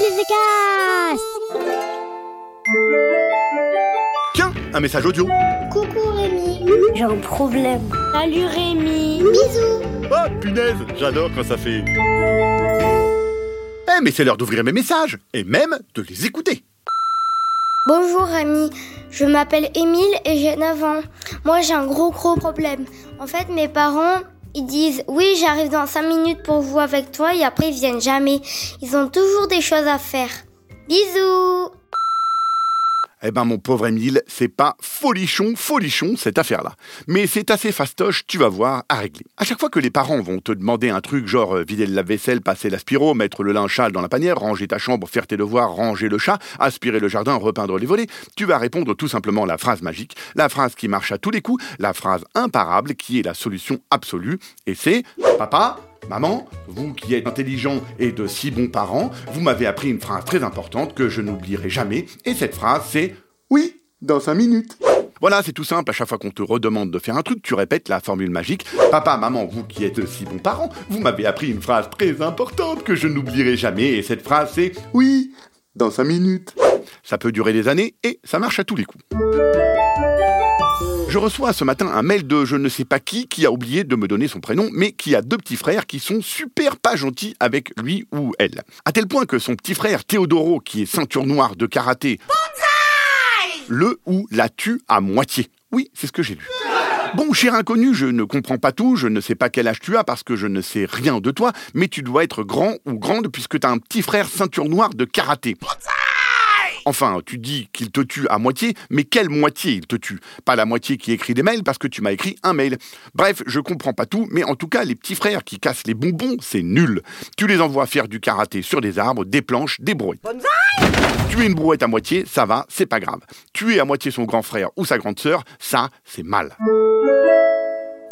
Billy Tiens, un message audio. Coucou Rémi. J'ai un problème. Salut Rémi. Bisous. Oh, punaise, j'adore quand ça fait. Eh, mais c'est l'heure d'ouvrir mes messages, et même de les écouter. Bonjour Rémi, je m'appelle Émile et j'ai 9 ans. Moi j'ai un gros gros problème. En fait mes parents ils disent oui j'arrive dans 5 minutes pour jouer avec toi et après ils viennent jamais. Ils ont toujours des choses à faire. Bisous Eh ben, mon pauvre Émile, c'est pas folichon, folichon cette affaire-là. Mais c'est assez fastoche, tu vas voir, à régler. À chaque fois que les parents vont te demander un truc genre euh, vider le lave-vaisselle, passer l'aspiro, mettre le linge dans la panière, ranger ta chambre, faire tes devoirs, ranger le chat, aspirer le jardin, repeindre les volets, tu vas répondre tout simplement la phrase magique, la phrase qui marche à tous les coups, la phrase imparable qui est la solution absolue, et c'est Papa, Maman, vous qui êtes intelligent et de si bons parents, vous m'avez appris une phrase très importante que je n'oublierai jamais, et cette phrase c'est Oui, dans 5 minutes. Voilà, c'est tout simple, à chaque fois qu'on te redemande de faire un truc, tu répètes la formule magique. Papa, maman, vous qui êtes si bons parents, vous m'avez appris une phrase très importante que je n'oublierai jamais, et cette phrase c'est Oui, dans 5 minutes. Ça peut durer des années, et ça marche à tous les coups. Je reçois ce matin un mail de je ne sais pas qui qui a oublié de me donner son prénom, mais qui a deux petits frères qui sont super pas gentils avec lui ou elle. À tel point que son petit frère Théodoro, qui est ceinture noire de karaté, le ou la tue à moitié. Oui, c'est ce que j'ai lu. Bon, cher inconnu, je ne comprends pas tout, je ne sais pas quel âge tu as parce que je ne sais rien de toi, mais tu dois être grand ou grande puisque tu as un petit frère ceinture noire de karaté. Enfin, tu dis qu'il te tue à moitié, mais quelle moitié il te tue? Pas la moitié qui écrit des mails parce que tu m'as écrit un mail. Bref, je comprends pas tout, mais en tout cas, les petits frères qui cassent les bonbons, c'est nul. Tu les envoies faire du karaté sur des arbres, des planches, des brouettes. Tuer une brouette à moitié, ça va, c'est pas grave. Tuer à moitié son grand frère ou sa grande sœur, ça, c'est mal.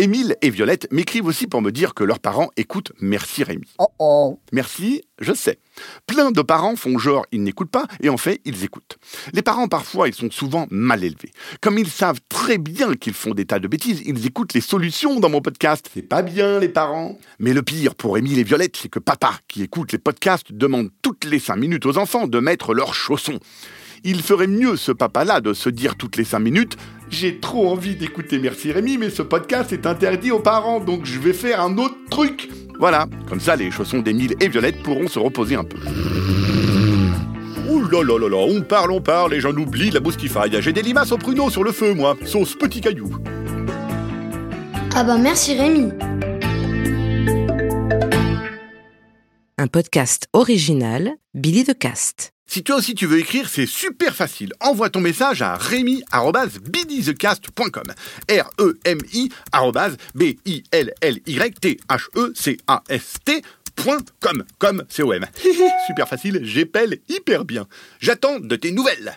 Émile et Violette m'écrivent aussi pour me dire que leurs parents écoutent Merci Rémi. Oh oh. Merci, je sais. Plein de parents font genre ils n'écoutent pas et en fait ils écoutent. Les parents parfois ils sont souvent mal élevés. Comme ils savent très bien qu'ils font des tas de bêtises, ils écoutent les solutions dans mon podcast. C'est pas bien les parents. Mais le pire pour Émile et Violette, c'est que papa qui écoute les podcasts demande toutes les 5 minutes aux enfants de mettre leurs chaussons. Il ferait mieux ce papa-là de se dire toutes les 5 minutes J'ai trop envie d'écouter Merci Rémi, mais ce podcast est interdit aux parents, donc je vais faire un autre truc. Voilà, comme ça les chaussons d'Émile et Violette pourront se reposer un peu. Ouh là là là là, on parle, on parle et j'en oublie la boustifaille. J'ai des limaces au pruneau sur le feu, moi, sauce petit caillou. Ah bah merci Rémi. Un podcast original Billy de Cast. Si toi aussi tu veux écrire, c'est super facile. Envoie ton message à remy.bidythecast.com. R-E-M-I B-I-L-L-Y-T-H-E-C-A-S-T .com. Comme C-O-M. Super facile, j'épelle hyper bien. J'attends de tes nouvelles.